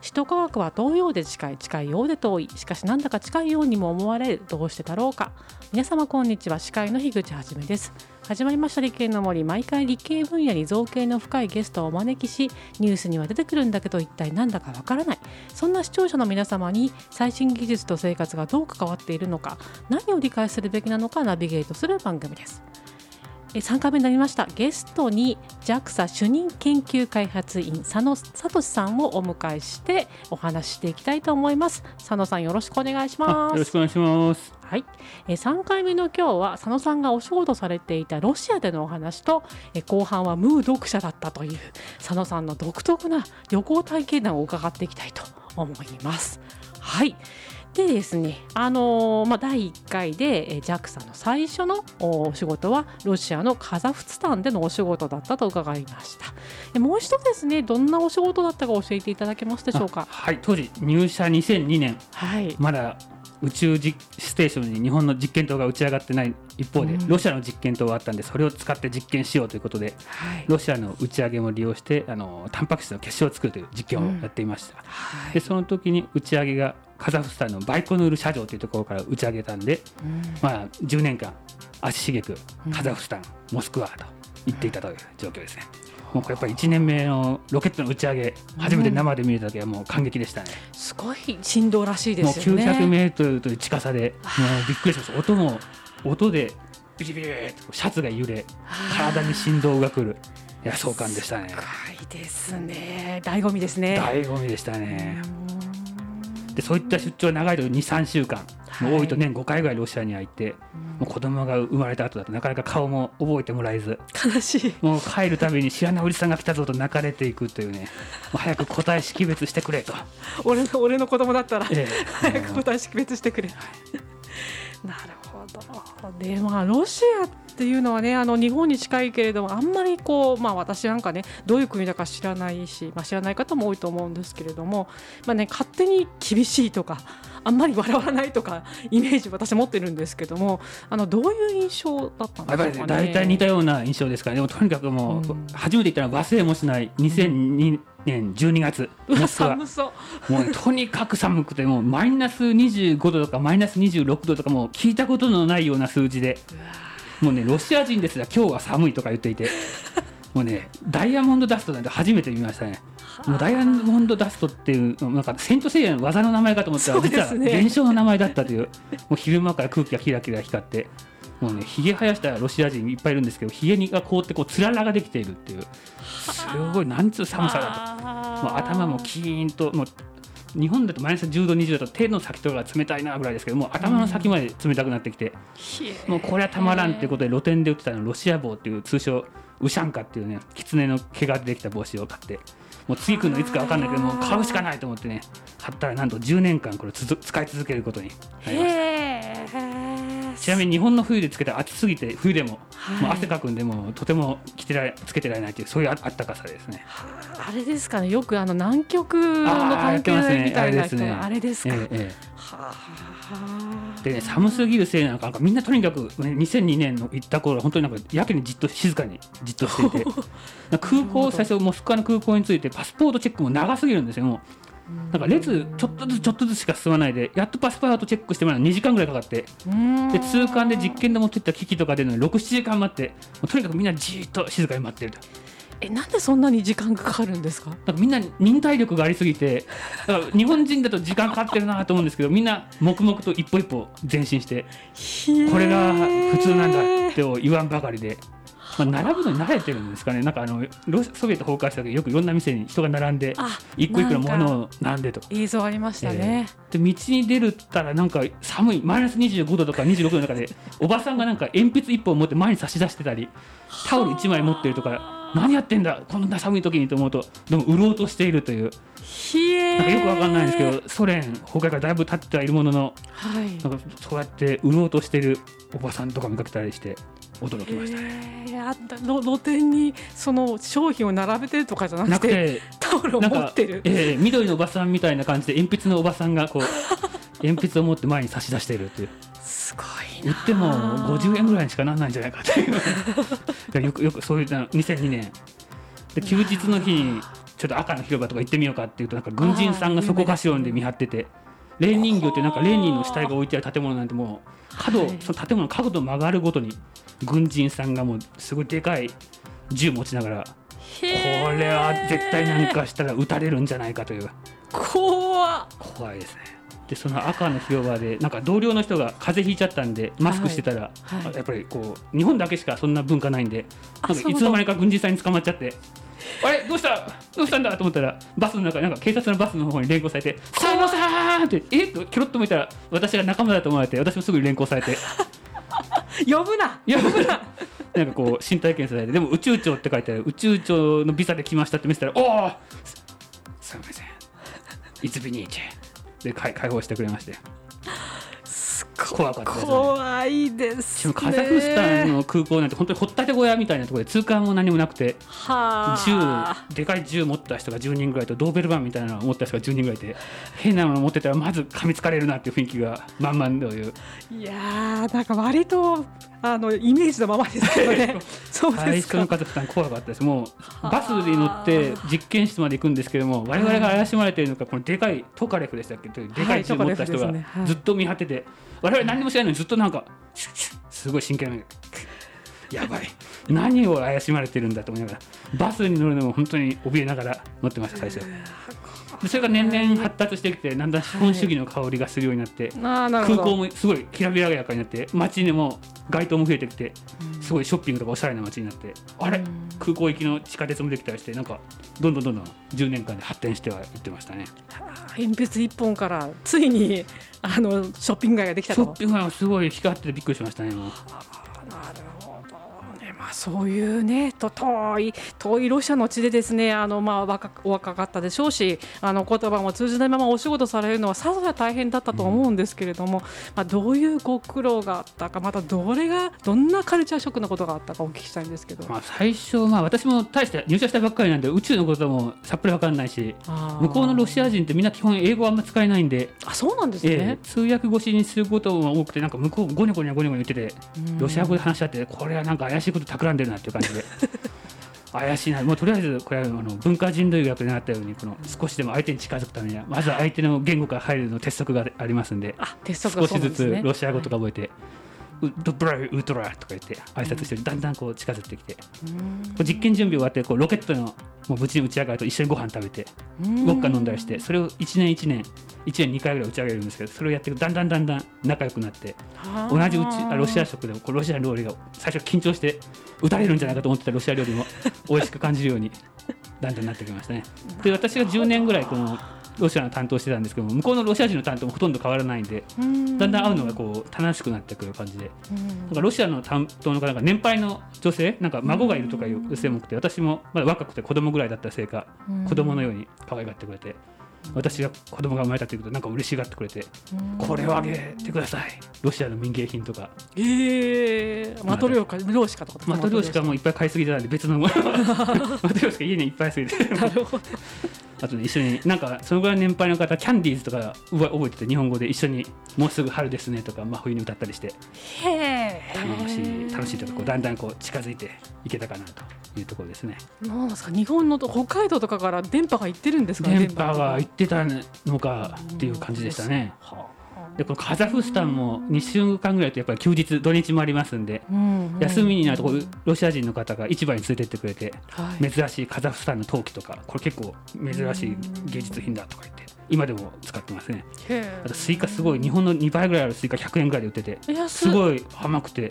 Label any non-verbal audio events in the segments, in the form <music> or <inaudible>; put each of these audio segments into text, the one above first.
首都科学は遠いようで近い近いようで遠い。しかしなんだか近いようにも思われる。どうしてだろうか。皆様こんにちは。司会の樋口はじめです。始まりました。理系の森毎回理系分野に造形の深いゲストをお招きしニュースには出てくるんだけど一体なんだかわからない。そんな視聴者の皆様に最新技術と生活がどう関わっているのか何を理解するべきなのかナビゲートする番組です。3回目になりました。ゲストに JAXA 主任研究開発員佐野聡さんをお迎えしてお話ししていきたいと思います。佐野さんよろしくお願いします。よろしくお願いします。はい、え3回目の今日は佐野さんがお仕事されていたロシアでのお話と、え後半はムー読者だったという佐野さんの独特な旅行体験談を伺っていきたいと思います。はいでですね、あのー、まあ、第1回で、え JAXA の最初のお仕事はロシアのカザフスタンでのお仕事だったと伺いました。もう一度ですねどんなお仕事だったか教えていただけますでしょうか？はい当時入社2002年、はい、まだ宇宙ステーションに日本の実験棟が打ち上がってない一方で、うん、ロシアの実験棟があったんでそれを使って実験しようということで、はい、ロシアの打ち上げも利用してあのタンパク質の結晶を作るという実験をやっていました、うんはい、でその時に打ち上げがカザフスタンのバイコヌール社場というところから打ち上げたんで、うん、まあ、10年間足しげくカザフスタン、モスクワと行っていたという状況ですね。もうやっぱり1年目のロケットの打ち上げ、初めて生で見れた時はもう感激でしたね。すごい振動らしいですよね。もう900メートルという近さで、もうびっくりしました。音も音でビリビリとシャツが揺れ、体に振動がくる。いや壮観でしたね。すごいですね。醍醐味ですね。醍醐味でしたね。でそういった出張長いと23週間、もう多いと年5回ぐらいロシアには行って、もう子供が生まれた後だとなかなか顔も覚えてもらえず。悲しい。もう帰るたびに知らないおじさんが来たぞと泣かれていくというね。もう早く答え識別してくれと。<laughs> 俺の俺の子供だったら、ええ、早く答え識別してくれ、<laughs> なるほど。でまあロシアっていうのはねあの日本に近いけれどもあんまりこうまあ私なんかねどういう国だか知らないし、まあ、知らない方も多いと思うんですけれどもまあね勝手に厳しいとかあんまり笑わないとかイメージ私持ってるんですけどもあのどういう印象だったんですか、ね、大体似たような印象ですからでもとにかくもう、うん、初めて言ったら忘れもしない2002年12月寒そう。もう、ね、とにかく寒くてもうマイナス25度とかマイナス26度とかもう聞いたことのないような数字でもうねロシア人ですら今日は寒いとか言っていて <laughs> もうねダイヤモンドダストなんて初めて見ましたね。もうダイヤモンドダストっていうなんかセントセイヤの技の名前かと思ったら、実は現象の名前だったというもう昼間から空気がキラキラ光ってもうねひげ生やしたロシア人いっぱいいるんですけどひげが凍ってこうつららができているっていう。すごいなんつう寒さだと。もう頭もキーンともう日本だとマイナス10度20度だと手の先とかが冷たいなぐらいですけどもう頭の先まで冷たくなってきて、もうこれはたまらんっていうことで露店で売ってたのロシア帽っていう通称ウシャンカっていうね狐の毛ができた帽子を買ってもう次来るのいつか分かんないけどもう買うしかないと思ってね買ったらなんと10年間これつ使い続けることになりましたちなみに日本の冬でつけたら暑すぎて冬でも,、もう汗かくんでもとても着てらつけてられないというそういうあったかさですね。あれですかね。よくあの南極の関係みたいな人。あ,、ね、あれですか、ええはあ、でね寒すぎるせいなのかみんなとにかく、ね、2002年の行った頃本当になんかやけにじっと静かにじっとしていて <laughs> 空港最初モスクワの空港についてパスポートチェックも長すぎるんですよもうなんか列ちょっとずつちょっとずつしか進まないでやっとパスポートチェックしてもらうの2時間ぐらいかかって。で通関で実験で持ってった機器とか出るのに67時間待って。とにかくみんなじっと静かに待ってると。えなんでそんなに時間がかかるんですか？なんかみんな忍耐力がありすぎて。だから日本人だと時間かかってるなと思うんですけどみんな黙々と一歩一歩前進して。これが普通なんだって言わんばかりでまあ、並ぶのに慣れてるんですかね、なんかあのロソビエト崩壊した時よくいろんな店に人が並んで、一個一個のものを並んでと映像ありましたね、えー、で道に出るったら、なんか寒い、マイナス25度とか26度の中で、<laughs> おばさんがなんか鉛筆1本持って前に差し出してたり、タオル1枚持ってるとか、何やってんだ、こんな寒い時にと思うと、でも売ろうとしているという。なんかよくわかんないんですけどソ連崩壊からだいぶ経ってはいるものの、はい、なんかそうやって売ろうとしているおばさんとか見かけたりして驚きましたね。えー、あったの露店にその商品を並べてるとかじゃなくてタオルを持ってる、えー、緑のおばさんみたいな感じで鉛筆のおばさんがこう <laughs> 鉛筆を持って前に差し出しているっていう。すごい売っても50円ぐらいにしかならないんじゃないかっていう <laughs> よくよくそういう2002年で休日の日にちょっと赤の広場とか行ってみようかっていうとなんか軍人さんがそこかしろんで見張ってて。レーン人形ってなんかレーニンの死体が置いてある建物なんてもう角、はい。その建物の角度曲がるごとに軍人さんがもうすごいでかい銃持ちながらこれは絶対何かしたら撃たれるんじゃないかという。怖っ。怖いですねでその赤の広場でなんか同僚の人が風邪ひいちゃったんでマスクしてたら、はい。はいやっぱりこう日本だけしかそんな文化ないんであなんかいつの間にか軍人さんに捕まっちゃって <laughs> あれ？どうした？どうしたんだ？と思ったらバスの中なんか警察のバスの方に連行されて「佐野さん!」ってえ？っとキョロッと見たら私が仲間だと思われて私もすぐ連行されて。<laughs> 呼ぶな！<laughs> いやな！んかこう身体検査されてでも宇宙庁って書いてある宇宙庁のビザで来ましたって見せたら「おおすすみません。いつビニーチェ」で解放してくれまして。怖かったですね。怖いですね。カザフスタンの空港なんて本当にほったて小屋みたいなところで通関も何もなくてはあ。銃でかい銃持った人が10人ぐらいとドーベルマンみたいなのを持った人が10人ぐらいいて変なの持ってたらまず噛みつかれるなっていう雰囲気が満々という。いやーなんか割とあのイメージのままですけどね <laughs> そう最ですか。初のカザフスタン怖かったですもうバスに乗って実験室まで行くんですけども我々が怪しまれているのかこのでかいトカレフでしたっけ？というでかい銃持った人がずっと見張ってて我々何もしないのにずっとなんかすごい真剣な。やばい。何を怪しまれてるんだと思いながらバスに乗るのも本当に怯えながら乗ってました最初。それが年々発達してきてだんだん資本主義の香りがするようになって、あーなるほど。空港もすごいきらびやかになって街にも街灯も増えてきてすごいショッピングとかおしゃれな街になってあれ？空港行きの地下鉄もできたりしてなんかどんどんどんどん10年間で発展してはいってましたね。鉛筆一本からついにあのショッピング街ができたと。ショッピングがすごい光っててびっくりしましたね、まあ、そういうねと遠い遠いロシアの地でですねあの、まあ、若お若かったでしょうしあの言葉も通じないままお仕事されるのはさぞや大変だったと思うんですけれども、まあ、どういうご苦労があったかまたどれがどんなカルチャーショックなことがあったかお聞きしたいんですけど。まあ、最初、まあ、私も大して入社したばっかりなんで宇宙のこともさっぱり分かんないし向こうのロシア人ってみんな基本英語あんま使えないんで、あそうなんですええね。通訳越しにすることも多くてなんか向こうゴニョゴニョゴニョゴニョ言っててうんロシア語で話し合ってこれはなんか怪しいこと企んでるなっていう感じで怪しいなもうとりあえずこれはあの文化人類学で習ったようにこの少しでも相手に近づくためにはまずは相手の言語から入るの鉄則がありますんであ鉄則少しずつ。ロシア語とか覚えて。ウドブライウトラとか言って挨拶してだんだんこう近づいてきてこう実験準備終わってこうロケットのもう無事に打ち上がると一緒にご飯食べてうんウォッカ飲んだりしてそれを1年1年1年2回ぐらい打ち上げるんですけどそれをやっていくだんだんだんだん仲良くなって同じうちあロシア食でもこうロシア料理が最初緊張して打たれるんじゃないかと思ってたロシア料理も美味しく感じるようにだんだんなってきましたね。で私が10年ぐらいこのロシアの担当してたんですけども向こうのロシア人の担当もほとんど変わらないんでうん。だんだん会うのがこう楽しくなってくる感じで。うん。なんかロシアの担当の方が年配の女性なんか孫がいるとかいう女性も多くて私もまだ若くて子供ぐらいだったせいかうん。子供のように可愛がってくれて私が子供が生まれたということなんか嬉しがってくれてこれをあげてください。ロシアの民芸品とか。ええマトリョーカ漁師かとかマトリョーシカもいっぱい買いすぎてたんで別のもの。<laughs> マトリョーシカ家にいっぱいすぎて。なるほど。あとね一緒になんかそのぐらい年配の方キャンディーズとか覚えてて日本語で一緒にもうすぐ春ですねとか真冬に歌ったりして。楽しい楽しいというかこうだんだんこう近づいていけたかなというところですね。なんですか？日本のと北海道とかから電波が行ってるんですか？ね電波が行ってたのかっていう感じでしたね。はあでこのカザフスタンも2週間ぐらいとやっぱり休日土日もありますんで、うんうん。休みになるとロシア人の方が市場に連れてってくれてはい。珍しいカザフスタンの陶器とかこれ結構珍しい芸術品だとか言って今でも使ってますね。あとスイカすごい日本の2倍ぐらいあるスイカ100円ぐらいで売ってて安すごい甘くて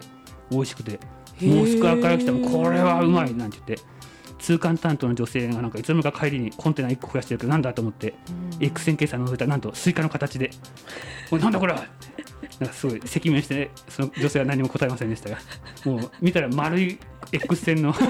美味しくてモスクワから来たらこれはうまいなんて言って通関担当の女性がなんかいつの間にか帰りにコンテナ1個増やしてるけどなんだと思って、X 線計算のぞいたらなんとスイカの形で「おいなんだこれ。は!」なんかすごい赤面してその女性は何も答えませんでしたがもう見たら丸い X 線の。<laughs>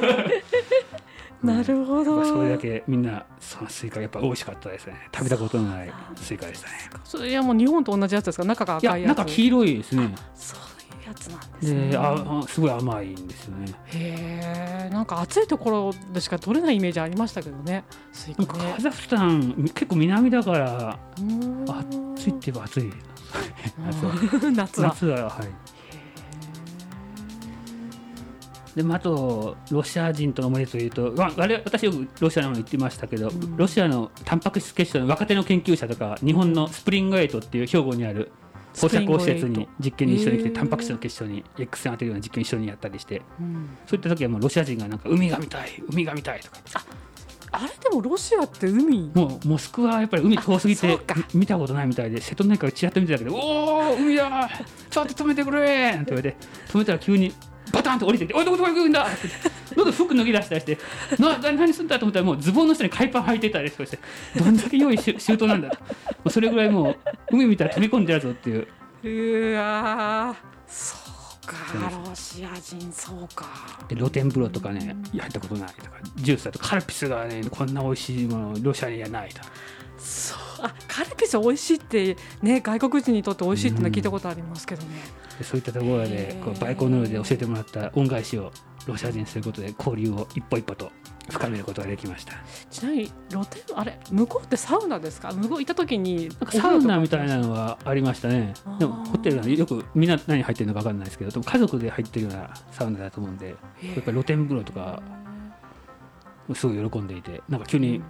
なるほど。それだけみんなそのスイカやっぱ美味しかったですね。食べたことのないスイカでしたね。それいやもう日本と同じやつですか？中がいや赤いやつ。なんか黄黄色いですね。そういうやつなんですね。すごい甘いんですよね。へえんか暑いところでしか取れないイメージありましたけどね。スイカね。カザフスタン結構南だから暑いって言えば暑い。<laughs> 夏は。夏は。夏ははい。でまあ、あとロシア人との思い出というと、わ我々私よくロシアのもの言ってましたけど、ん。ロシアのタンパク質結晶の若手の研究者とか日本のスプリングエイトっていう兵庫にある放射光施設に実験に一緒に来てタンパク質の結晶に X 線当てるような実験一緒にやったりしてうん。そういった時はもうロシア人がなんか海が見たい海が見たいとかあれでもロシアって海？もうモスクワはやっぱり海遠すぎて見たことないみたいで瀬戸内海をちらっと見てたけど「おお海だちょっと止めてくれ!」って言われて止めたら急にバタンと降りてきて「おいどこどこ行くんだ!」って。言ってどんどん服脱ぎ出したりして「なな何すんだ?」と思ったらもうズボンの下に海パン履いてたりとかして。どんだけ用意し周到なんだと。それぐらいもう海見たら飛び込んでやるぞっていう。うわーそうかロシア人そうか。で露天風呂とかね入ったことないとかジュースだとカルピスがねこんな美味しいものロシアにはないと。そうあカルピス美味しいってね外国人にとって美味しいってのは聞いたことありますけどね、でそういったところでこうバイコヌールで教えてもらった恩返しをロシア人にすることで交流を一歩一歩と深めることができました。ちなみに露天あれ向こうってサウナですか？向こう行った時にサウナみたいなのはありましたね。でもホテルはよくみんな何入ってるのか分かんないですけどでも家族で入ってるようなサウナだと思うんでやっぱり露天風呂とかすごい喜んでいてなんか急に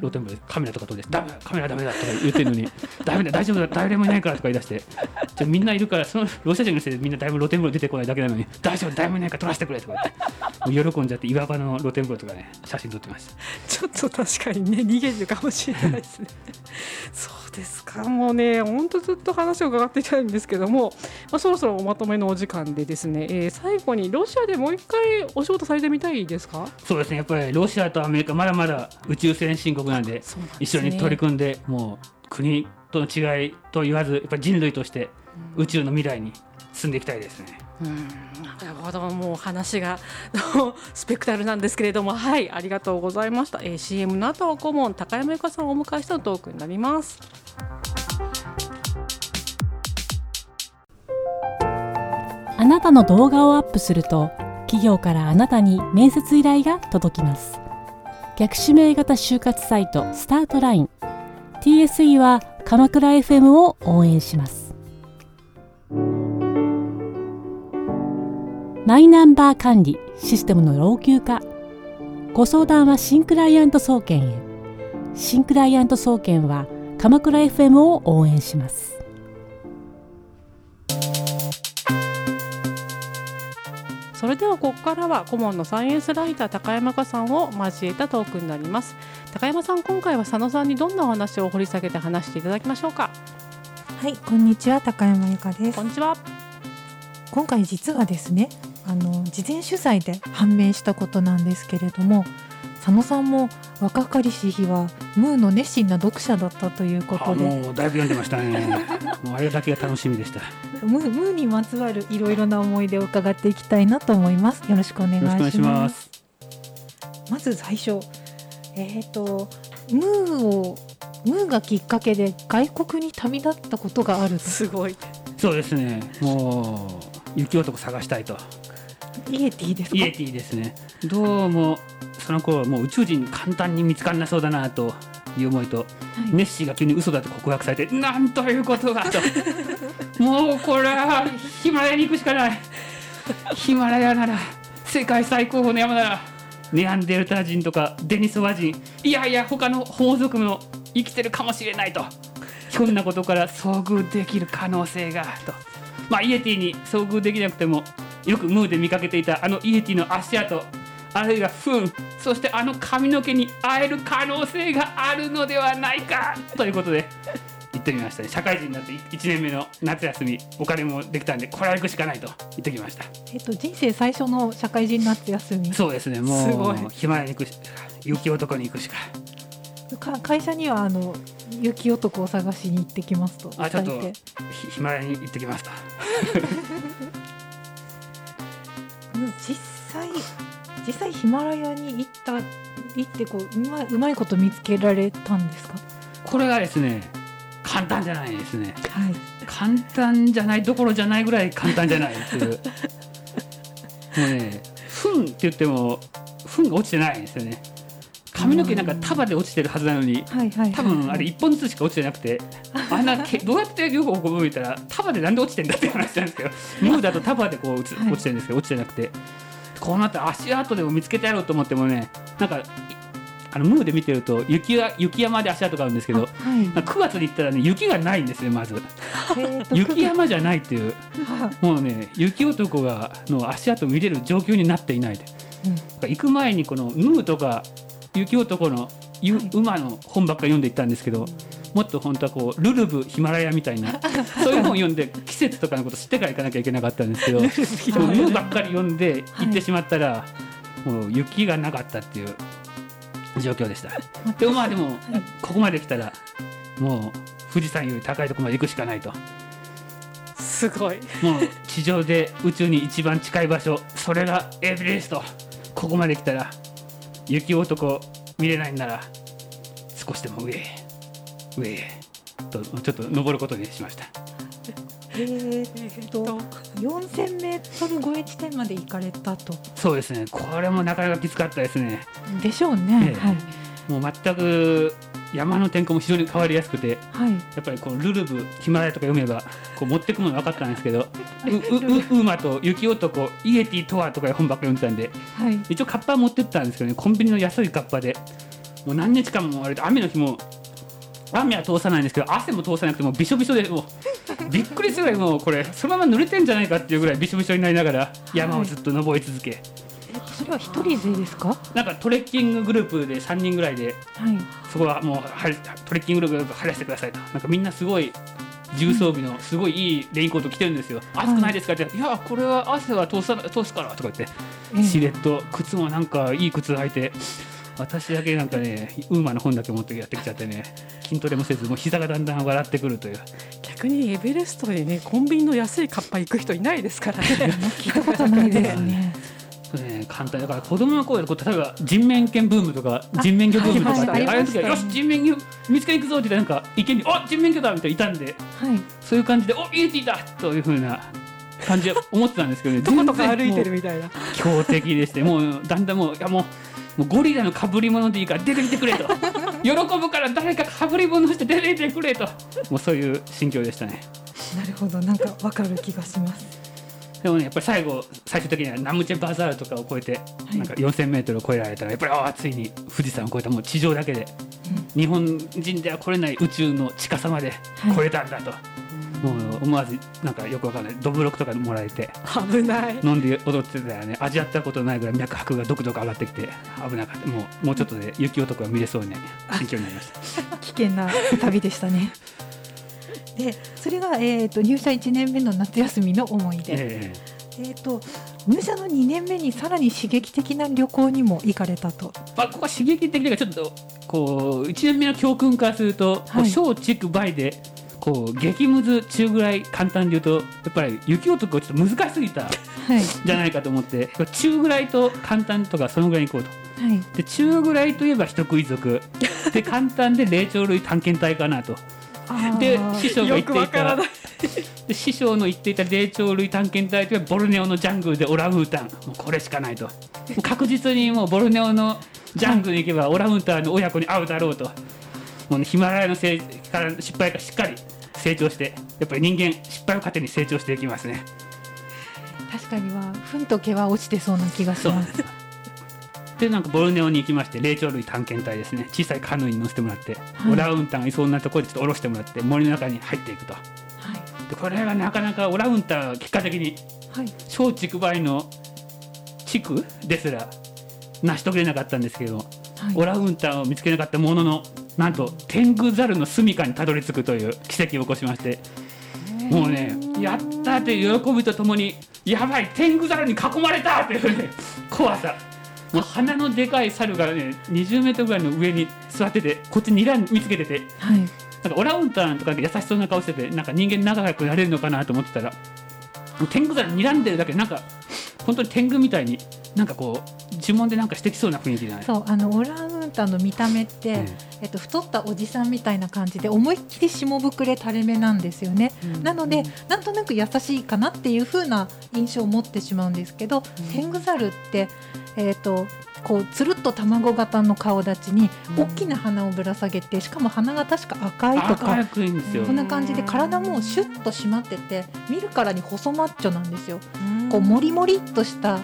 露天風呂でカメラとか撮って「ダメだカメラダメだ」とか言ってるのに「<laughs> ダメだ大丈夫だ誰もいないから」とか言い出して。じゃあみんないるからそのロシア人のせいでみんなだいぶ露天風呂出てこないだけなのに「大丈夫誰もいないから撮らせてくれ」とか言って。もう喜んじゃって岩場の露天風呂とかね写真撮ってましたちょっと確かにね逃げるかもしれないですね。<laughs> そうですか。もうね本当ずっと話を伺っていたいんですけども、まあ、そろそろおまとめのお時間でですね、えー最後にロシアでもう一回お仕事されてみたいですか？そうですね。やっぱりロシアとアメリカまだまだ宇宙先進国なんでそうなんです。ね一緒に取り組んでもう国との違いと言わずやっぱり人類として宇宙の未来に進んでいきたいですね。うん。なるほどもう話がスペクタルなんですけれどもはいありがとうございました、えー CM の後は顧問高山由香さんをお迎えしたトークになります。あなたの動画をアップすると企業からあなたに面接依頼が届きます逆指名型就活サイトスタートライン。TSE は鎌倉 FM を応援します。マイナンバー管理システムの老朽化。ご相談は新クライアント総研へ。新クライアント総研は鎌倉 FM を応援します。それではここからは顧問のサイエンスライター高山香さんを交えたトークになります。高山さん今回は佐野さんにどんなお話を掘り下げて話していただきましょうか？はい、こんにちは、高山由香です。こん。にちは。今回実はですね、あの事前取材で判明したことなんですけれども、佐野さんも若かりし日はムーの熱心な読者だったというこあとで、もうだいぶ読んでましたね。<laughs> もうあれだけが楽しみでした。よムームーにまつわるいろいろな思い出を伺っていきたいなと思います。よろしくお願いしろしくお願いしま。ますす。まず最初、えっ、とムーをムーがきっかけで外国に旅立ったことがあると。すごいそうですね。もう雪男探したいと。イエティですか？イエティですね。どうもその頃もう宇宙人簡単に見つからなそうだなという思いと、はい。ネッシーが急に嘘だと告白されて <laughs> なんということがと。<laughs> もうこれはヒマラヤに行くしかない。ヒマラヤなら世界最高峰の山ならネアンデルター人とかデニソワ人。いやいや他の法族も生きてるかもしれないと。ひょんなことから遭遇できる可能性がと。まあイエティに遭遇できなくてもよくムーで見かけていたあのイエティの足跡あるいは糞そしてあの髪の毛に会える可能性があるのではないかということで行ってみましたね。社会人になって1年目の夏休みお金もできたんでこれは行くしかないと言ってきました。えっと人生最初の社会人夏休み。そうですね。もすごい。うヒマラヤに行くし雪男に行くしか。か会社にはあの雪男を探しに行ってきますとあちょっとヒヒマラヤに行ってきましたうん実際実際ヒマラヤに行った行ってこううまいうまいこと見つけられたんですか？これがですね簡単じゃないですね。はい。簡単じゃないどころじゃないぐらい簡単じゃないっていう。<laughs> もうね糞って言っても糞が落ちてないんですよね。髪の毛なんか束で落ちてるはずなのにはいはい多分あれ1本ずつしか落ちてなくてあんなけ <laughs> どうやって両方こう見たら束でなんで落ちてんだって話なんですけど <laughs> ムーだと束でこう落ちてるんですけど落ちてなくてここうなったら足跡でも見つけてやろうと思ってもねなんかいあのムーで見てると雪が雪山で足跡があるんですけどはい。なんか9月に行ったらね雪がないんですねまず。雪山じゃないっていう。はもうね雪男がの足跡見れる状況になっていないで。うん。行く前にこのムーとか雪男のゆはい。馬の本ばっかり読んでいったんですけど、もっと本当はこうルルブヒマラヤみたいな <laughs> そういう本を読んで季節とかのこと知ってから行かなきゃいけなかったんですけどもうばっかり読んで行ってしまったら、もう雪がなかったっていう状況でした。でもまあでもここまで来たらもう富士山より高いところまで行くしかないと。すごい。もう地上で宇宙に一番近い場所それがエベレスト。ここまで来たら雪男見れないんなら少しでも上へ上へとちょっと登ることにしました。えーと4000メートル超え地点まで行かれたと。そうですね。これもなかなかきつかったですね。でしょうね、ええ。はい。もう全く山の天候も非常に変わりやすくてはい。やっぱりこうルルブヒマラヤとか読めばこう持ってくもの分かったんですけど <laughs> ううう馬と雪男イエティとはとか本ばっかり読んでたんではい。一応カッパは持ってったんですけどね。コンビニの安いカッパでもう何日間もあれで雨の日も雨は通さないんですけど汗も通さなくてもうびしょびしょでもう <laughs> びっくりするぐらいもうこれそのまま濡れてんじゃないかっていうぐらいびしょびしょになりながら山をずっと登り続け、えっとそれは一人勢ですか？なんかトレッキンググループで3人ぐらいではい。そこはもうはりトレッキンググループ晴らしてくださいと。なんかみんなすごい重装備のすごいいいレインコート着てるんですよ、暑くないですかって「いやこれは汗は通さ通すから」とか言ってええ。シレット靴もなんかいい靴履いて私だけなんかねウーマの本だけ持ってやってきちゃってね筋トレもせずもう膝がだんだん笑ってくるという。逆にエベレストでねコンビニの安いカッパ行く人いないですからね。<laughs> 聞いたことないですね。それね簡単だから子供の頃こう例えば人面犬ブームとか人面魚ブームとかってああいう時はよし人面魚見つけに行くぞって言ってなんか池に「お人面魚だ!」みたいないたんではい。そういう感じで「おイエティだ!」というふうな感じで思ってたんですけどね。<laughs> どことか歩いてるみたいな。強敵でしてもうだんだんもういやもうもうゴリラの被り物でいいから出てきてくれと。<laughs> 喜ぶから誰か被り物して出てきてくれと。もうそういう心境でしたね。なるほどなんかわかる気がします。でもねやっぱり最後最終的にはナムチェバザールとかを越えて、い。なんか4000メートルを超えられたらやっぱりああついに富士山を越えた。もう地上だけで、日本人では来れない宇宙の近さまで来れたんだと、もう思わずなんかよくわかんない。ドブロクとかもらえて。危ない。飲んで踊ってたらね味わったことないぐらい脈拍がどくどく上がってきて危なかった。もうもうちょっとで雪男が見れそうに心境になりました。危険な旅でしたね。でそれが、えー、と入社1年目の夏休みの思い出、ええー、と入社の2年目にさらに刺激的な旅行にも行かれたと。えまあ、ここは刺激的というかちょっとこう1年目の教訓からすると、はい。小畜梅でこう激ムズ中ぐらい簡単に言うとやっぱり雪男がちょっと難しすぎたはい。じゃないかと思って中ぐらいと簡単とかそのぐらいに行こうと。はい。で中ぐらいといえば人食い族。<laughs> で簡単で霊長類探検隊かなと。で師匠が言っていた。で師匠の言っていた霊長類探検隊というのはボルネオのジャングルでオランウータン。もうこれしかないと。確実にもうボルネオのジャングルに行けばオランウータンの親子に会うだろうと。もう、ね、ヒマラヤのせいから失敗からしっかり成長してやっぱり人間失敗を糧に成長していきますね。確かには糞と毛は落ちてそうな気がします。でなんかボルネオに行きまして霊長類探検隊ですね。小さいカヌーに乗せてもらって、はい。オランウータンがいそうなところでちょっと下ろしてもらって森の中に入っていくと。はい。でこれがなかなかオランウータンは結果的にはい。小竹梅の地区ですら成し遂げれなかったんですけども、はい。オランウータンを見つけなかったもののなんと天狗猿の住処にたどり着くという奇跡を起こしまして。もうねやったーという喜びとともにやばい天狗猿に囲まれたっていうね怖さ。もう鼻のでかい猿がね20メートルぐらいの上に座っててこっちにら見つけてて。はい。なんかオランウータンとかで優しそうな顔しててなんか人間仲良くなれるのかなと思ってたらもう天狗猿睨んでるだけでなんか本当に天狗みたいになんかこう呪文でなんかしてきそうな雰囲気じゃない。そうあのオランウータンの見た目って、うんえっと、太ったおじさんみたいな感じで思いっきり下膨れ垂れ目なんですよね、なのでなんとなく優しいかなっていう風な印象を持ってしまうんですけど、天狗猿って、えっとこうつるっと卵型の顔立ちにうん。大きな鼻をぶら下げてしかも鼻が確か赤いとか赤くいいんですよこんな感じで体もシュッと締まってて見るからに細マッチョなんですよ。こうモリモリっとした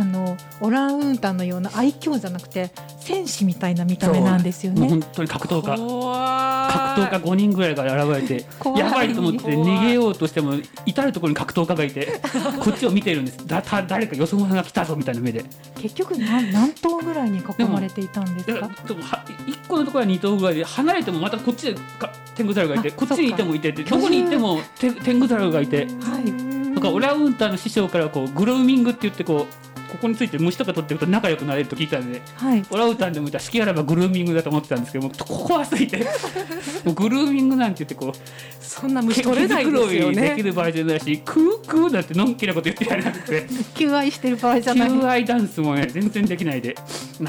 ああのオランウータンのような愛嬌じゃなくて戦士みたいな見た目なんですよね。本当に格闘家。格闘家5人ぐらいが現れてやばいと思って逃げようとしても至る所に格闘家がいてこっちを見ているんです。だた誰かよそ者が来たぞみたいな目で。結局何何頭ぐらいに囲まれていたんですか？でもは1個のところは2頭ぐらいで離れてもまたこっちでかテングザルがいてあこっちにいてもいてどこに行ってもテテングザルがいて。はい。なんかオランウータンの師匠からこうグルーミングって言ってこうここについて虫とか取っていくと仲良くなれると聞いたんではい。オランウータンでもいたら好きあらばグルーミングだと思ってたんですけどもうこ怖すぎて。<laughs> もうグルーミングなんて言ってこうそんな虫取れないですよ毛づくろいできねる場合じゃないしクークーなんてのんきなこと言ってやれなくて求愛してる場合じゃない。求愛ダンスもね全然できないで。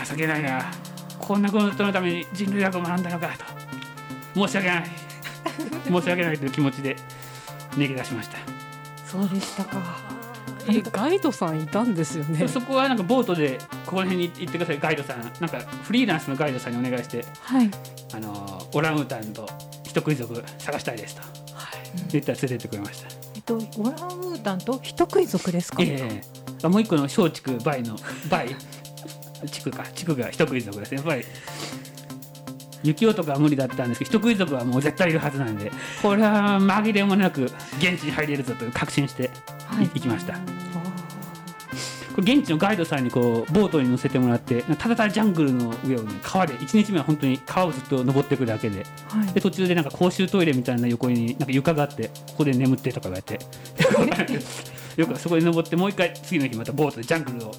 情けないな。こんなことのために人類学を学んだのかと。申し訳ない。<laughs> 申し訳ないという気持ちで逃げ出しました。そうでしたか。えガイドさんいたんですよね？そこはなんかボートでこの辺に行ってください。ガイドさんなんかフリーランスのガイドさんにお願いして。はい。あのオランウータンと人食い族探したいですと。言ったら連れてってくれました。えっとオランウータンと人食い族ですか？ええもう一個の小畜バイのバイ地区か。地区が人食い族ですね。やっぱり雪男は無理だったんですけど人食い族はもう絶対いるはずなんでこれは紛れもなく現地に入れるぞと確信してはい。い行きました、これ現地のガイドさんにこうボートに乗せてもらってただただジャングルの上を、ね、川で1日目は本当に川をずっと登っていくだけではい。で途中でなんか公衆トイレみたいな横になんか床があってここで眠ってとか言われて。<laughs> よくそこで登ってもう一回次の日またボートでジャングルを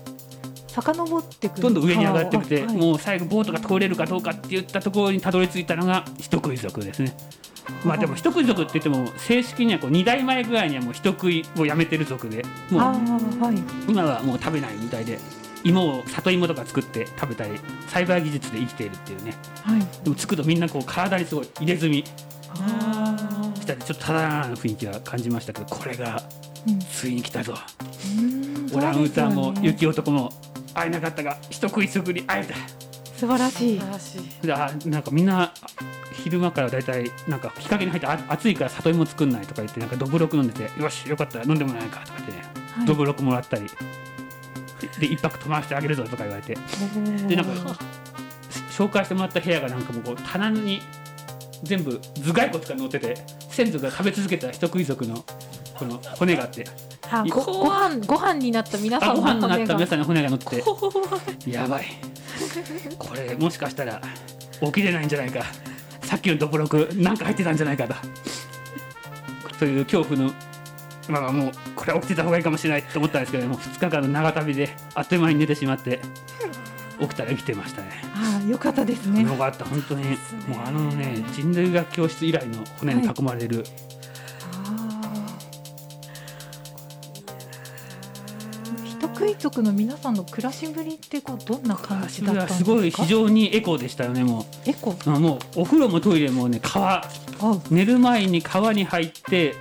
遡ってくる。どんどん上に上がってきて、はいもう最後ボートが通れるかどうかって言ったところにたどり着いたのが人食い族ですね。まあでも人食い族って言っても正式にはこう2代前ぐらいにはもう人食いをやめてる族であもう。今はもう食べないみたいで芋を里芋とか作って食べたり栽培技術で生きているっていうねはい。でもつくとみんなこう体にすごい入れ墨。したりちょっとただな雰囲気は感じましたけどこれがうんついに来たぞうんオランウータンも雪男も会えなかったが人食い族に会えた。素晴らしい。素晴らしいであなんかみんな昼間からだいたいなんか日陰に入ってあ暑いから里芋作んないとか言ってなんかどぶろく飲んでてよしよかったら飲んでもらえないかとか言ってね、はい。どぶろくもらったり。で一泊泊まらせてあげるぞとか言われて。でなんか紹介してもらった部屋がなんかもうこう棚に全部頭蓋骨が乗ってて先祖が食べ続けた人食い族のこの骨があってあごご飯ご飯になった皆さん。ご飯になった皆さんの骨が。乗って。やばい。これもしかしたら起きれないんじゃないか。さっきのドブロクなんか入ってたんじゃないかと。そういう恐怖のまあまあもうこれは起きてた方がいいかもしれないと思ったんですけども2日間の長旅であっという間に寝てしまって起きたら生きてましたね。ああよかったですね。よかった本当に。もうあのね人類学教室以来の骨に囲まれる、あ族の皆さんの暮らしぶりってこうどんな感じだったんですか？すごい非常にエコでしたよねもエコもうお風呂もトイレもね川あ。寝る前に川に入って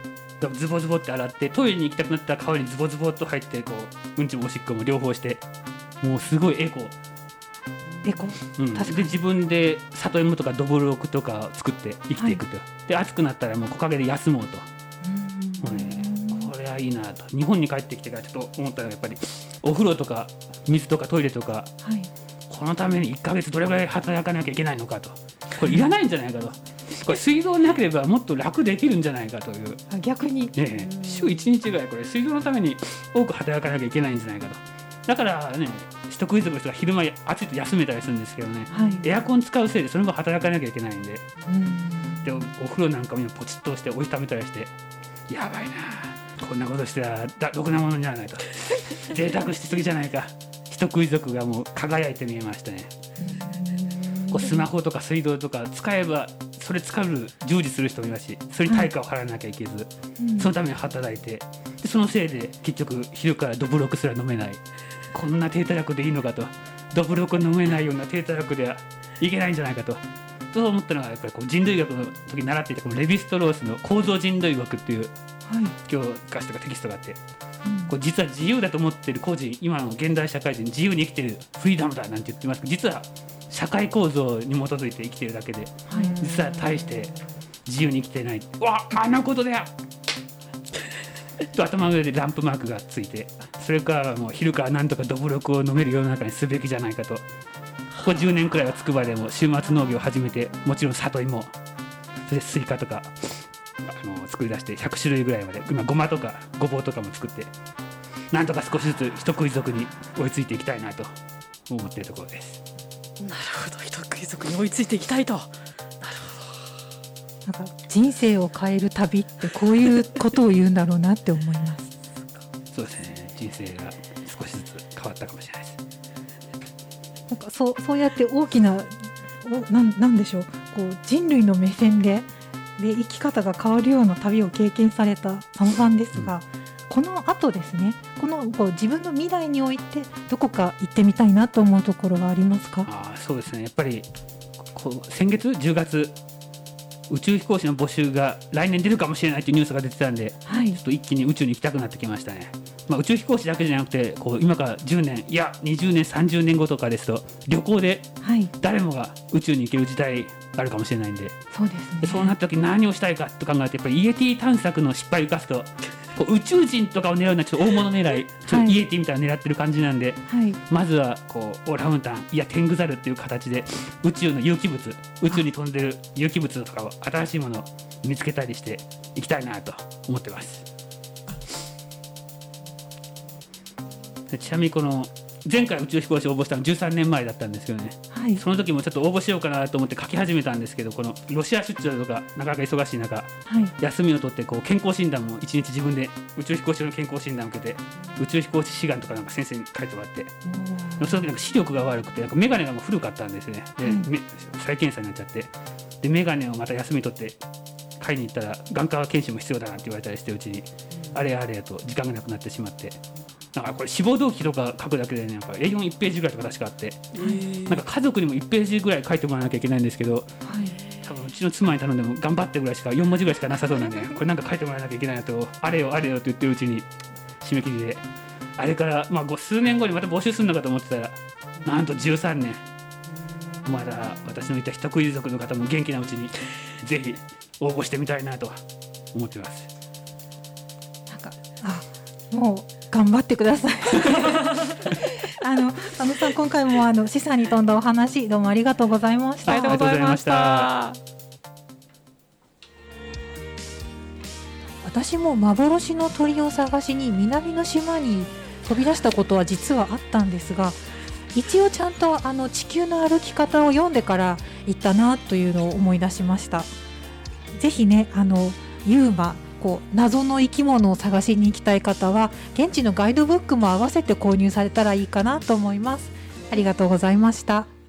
ズボズボって洗ってトイレに行きたくなったら川にズボズボっと入ってこううんちもおしっこも両方して。もうすごいエコ、エコうん、確かに。で自分で里芋とかどぶろくとかを作って生きていくと、で暑くなったらもう木陰で休もうといいなと。日本に帰ってきてからちょっと思ったのがやっぱりお風呂とか水とかトイレとかはい。このために1ヶ月どれぐらい働かなきゃいけないのかと。これいらないんじゃないかと。これ水道なければもっと楽できるんじゃないかという。あ逆に。ねえ。週1日ぐらいこれ水道のために多く働かなきゃいけないんじゃないかと。だからね取得遺族の人が昼間暑いと休めたりするんですけどね。はい。エアコン使うせいでその分働かなきゃいけないんで。うん。でおお風呂なんかも今ポチッと押してお湯ためたりして。やばいなこんなことしてはだろくなものにならないと。<laughs> 贅沢しすぎじゃないか。人食い族がもう輝いて見えましたね。こうスマホとか水道とか使えばそれ使う従事する人もいますしそれに対価を払わなきゃいけず、うん。そのために働いてでそのせいで結局昼からドブロクすら飲めない。こんな低たらくでいいのかと。ドブロク飲めないような低たらくではいけないんじゃないかと。そう思ったのがやっぱりこう人類学の時に習っていたこのレヴィストロースの構造人類学っていうはい。教科書とかテキストがあってうん。こう実は自由だと思ってる個人今の現代社会人自由に生きてるフリーダムだなんて言ってますけど実は社会構造に基づいて生きてるだけではい。実は大して自由に生きてない。わあんなことだよ！とと頭の上でランプマークがついてそれからもう昼からなんとかどぶろくを飲める世の中にすべきじゃないかと。ここ10年くらいは筑波でも週末農業を始めてもちろん里芋それでスイカとかあの作り出して100種類ぐらいまで今ごまとかごぼうとかも作ってなんとか少しずつ人食い族に追いついていきたいなと思っているところです。なるほど人食い族に追いついていきたいとなんか人生を変える旅ってこういうことを言うんだろうなって思います。そうですね人生が少しずつ変わったかもしれないです。なんかそうそうやって大きなおなんなんでしょうこう人類の目線でで生き方が変わるような旅を経験された佐野さんですが、この後ですねこのこう自分の未来においてどこか行ってみたいなと思うところはありますか？ああそうですね。やっぱりこう先月10月宇宙飛行士の募集が来年出るかもしれないというニュースが出てたんではい。ちょっと一気に宇宙に行きたくなってきましたね、まあ、宇宙飛行士だけじゃなくてこう今から10年いや20年30年後とかですと旅行ではい。誰もが宇宙に行ける時代あるかもしれないんで。そうですね。でそうなった時何をしたいかと考えてやっぱりイエティ探索の失敗を生かすとこう宇宙人とかを狙うのはちょっと大物狙いちょっとイエティみたいなの狙ってる感じなんで、はい。まずはこうオランウータンいやテングザルっていう形で宇宙の有機物宇宙に飛んでる有機物とかを新しいものを見つけたりしていきたいなと思ってます。でちなみにこの前回宇宙飛行士応募したの13年前だったんですけどね。はい。その時もちょっと応募しようかなと思って書き始めたんですけどこのロシア出張とかなかなか忙しい中はい。休みを取ってこう健康診断も一日自分で宇宙飛行士の健康診断を受けて宇宙飛行士志願とかなんか先生に書いてもらってその時なんか視力が悪くてなんか眼鏡がもう古かったんですね。で、うんめ再検査になっちゃって。で眼鏡をまた休み取って買いに行ったら眼科検診も必要だなって言われたりしてうちに。あれあれと時間がなくなってしまってなんかこれ志望動機とか書くだけでねなんか A41 ページぐらいとか確かあって。なんか家族にも1ページぐらい書いてもらわなきゃいけないんですけどはい。多分うちの妻に頼んでも頑張ってぐらいしか4文字ぐらいしかなさそうなんで <laughs> これなんか書いてもらわなきゃいけないなとあれよあれよと言ってるうちに締め切りであれからまあご数年後にまた募集するのかと思ってたらなんと13年。まだ私のいた人食い族の方も元気なうちに <laughs> ぜひ応募してみたいなとは思ってます。なんかあもう頑張ってください。<laughs> あの佐野さん今回もあの示唆に富んだお話どうもありがとうございました。ありがとうございましあた。私も幻の鳥を探しに南の島に飛び出したことは実はあったんですが一応ちゃんとあの地球の歩き方を読んでから行ったなというのを思い出しました。ぜひねあのユーマこう謎の生き物を探しに行きたい方は現地のガイドブックも合わせて購入されたらいいかなと思います。ありがとうございました。